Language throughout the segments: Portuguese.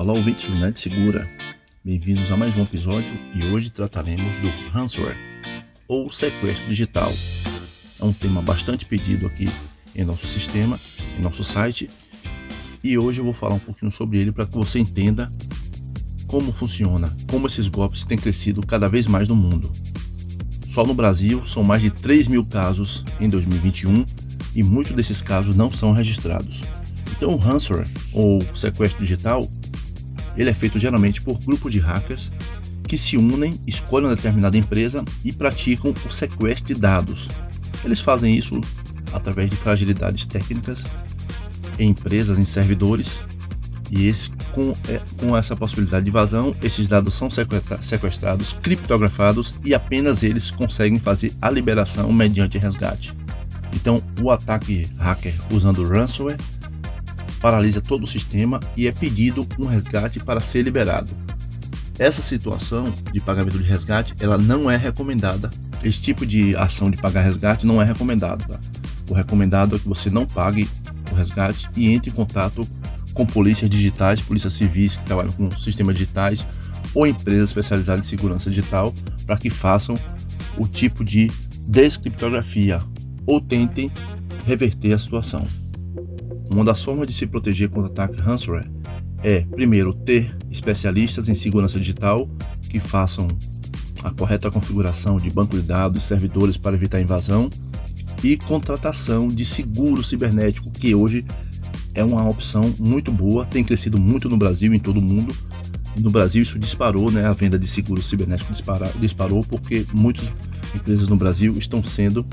Olá, ouvintes do Net Segura. Bem-vindos a mais um episódio e hoje trataremos do ransomware ou sequestro digital. É um tema bastante pedido aqui em nosso sistema, em nosso site, e hoje eu vou falar um pouquinho sobre ele para que você entenda como funciona, como esses golpes têm crescido cada vez mais no mundo. Só no Brasil são mais de 3 mil casos em 2021 e muitos desses casos não são registrados. Então, o ransomware ou sequestro digital, ele é feito geralmente por grupos de hackers que se unem, escolhem uma determinada empresa e praticam o sequestro de dados. Eles fazem isso através de fragilidades técnicas em empresas, em servidores, e esse, com, é, com essa possibilidade de vazão, esses dados são sequestrados, criptografados e apenas eles conseguem fazer a liberação mediante resgate. Então, o ataque hacker usando ransomware paralisa todo o sistema e é pedido um resgate para ser liberado. Essa situação de pagamento de resgate, ela não é recomendada. Esse tipo de ação de pagar resgate não é recomendado. Tá? O recomendado é que você não pague o resgate e entre em contato com polícias digitais, polícias civis que trabalham com sistemas digitais ou empresas especializadas em segurança digital para que façam o tipo de descriptografia ou tentem reverter a situação. Uma das formas de se proteger contra ataque ransomware é, primeiro, ter especialistas em segurança digital que façam a correta configuração de banco de dados e servidores para evitar invasão e contratação de seguro cibernético, que hoje é uma opção muito boa, tem crescido muito no Brasil e em todo o mundo. No Brasil isso disparou, né? A venda de seguro cibernético disparou porque muitas empresas no Brasil estão sendo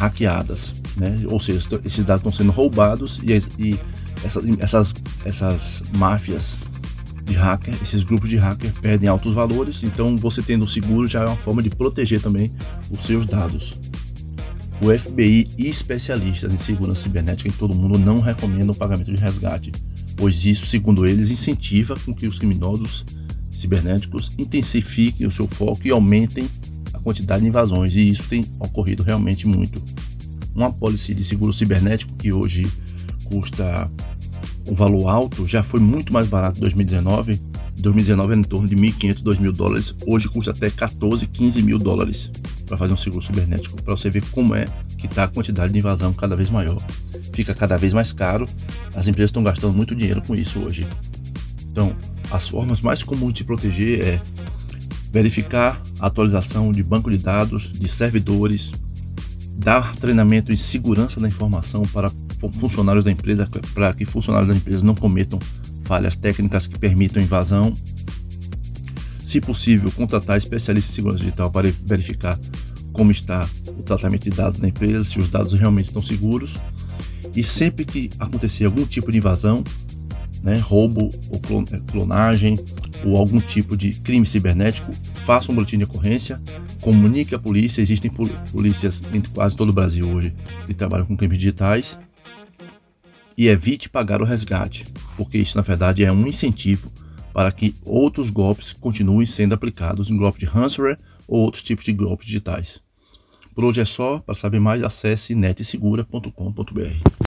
hackeadas né? Ou seja, esses dados estão sendo roubados e, e essas, essas, essas máfias de hacker, esses grupos de hacker perdem altos valores, então você tendo o seguro já é uma forma de proteger também os seus dados. O FBI e especialistas em segurança cibernética em todo o mundo não recomendam o pagamento de resgate, pois isso, segundo eles, incentiva com que os criminosos cibernéticos intensifiquem o seu foco e aumentem quantidade de invasões, e isso tem ocorrido realmente muito uma pólice de seguro cibernético que hoje custa um valor alto, já foi muito mais barato em 2019. 2019 era em torno de 1.500, 2.000 dólares. Hoje custa até 14, 15 mil dólares para fazer um seguro cibernético, para você ver como é que está a quantidade de invasão cada vez maior. Fica cada vez mais caro. As empresas estão gastando muito dinheiro com isso hoje. Então, as formas mais comuns de proteger é verificar a atualização de banco de dados, de servidores, dar treinamento em segurança da informação para funcionários da empresa, para que funcionários da empresa não cometam falhas técnicas que permitam invasão. Se possível, contratar especialistas em segurança digital para verificar como está o tratamento de dados da empresa, se os dados realmente estão seguros. E sempre que acontecer algum tipo de invasão, né, roubo ou clonagem ou algum tipo de crime cibernético, faça um boletim de ocorrência comunique à polícia. Existem polícias em quase todo o Brasil hoje que trabalham com crimes digitais. E evite pagar o resgate, porque isso na verdade é um incentivo para que outros golpes continuem sendo aplicados em golpe de ransomware ou outros tipos de golpes digitais. Por hoje é só. Para saber mais, acesse netsegura.com.br.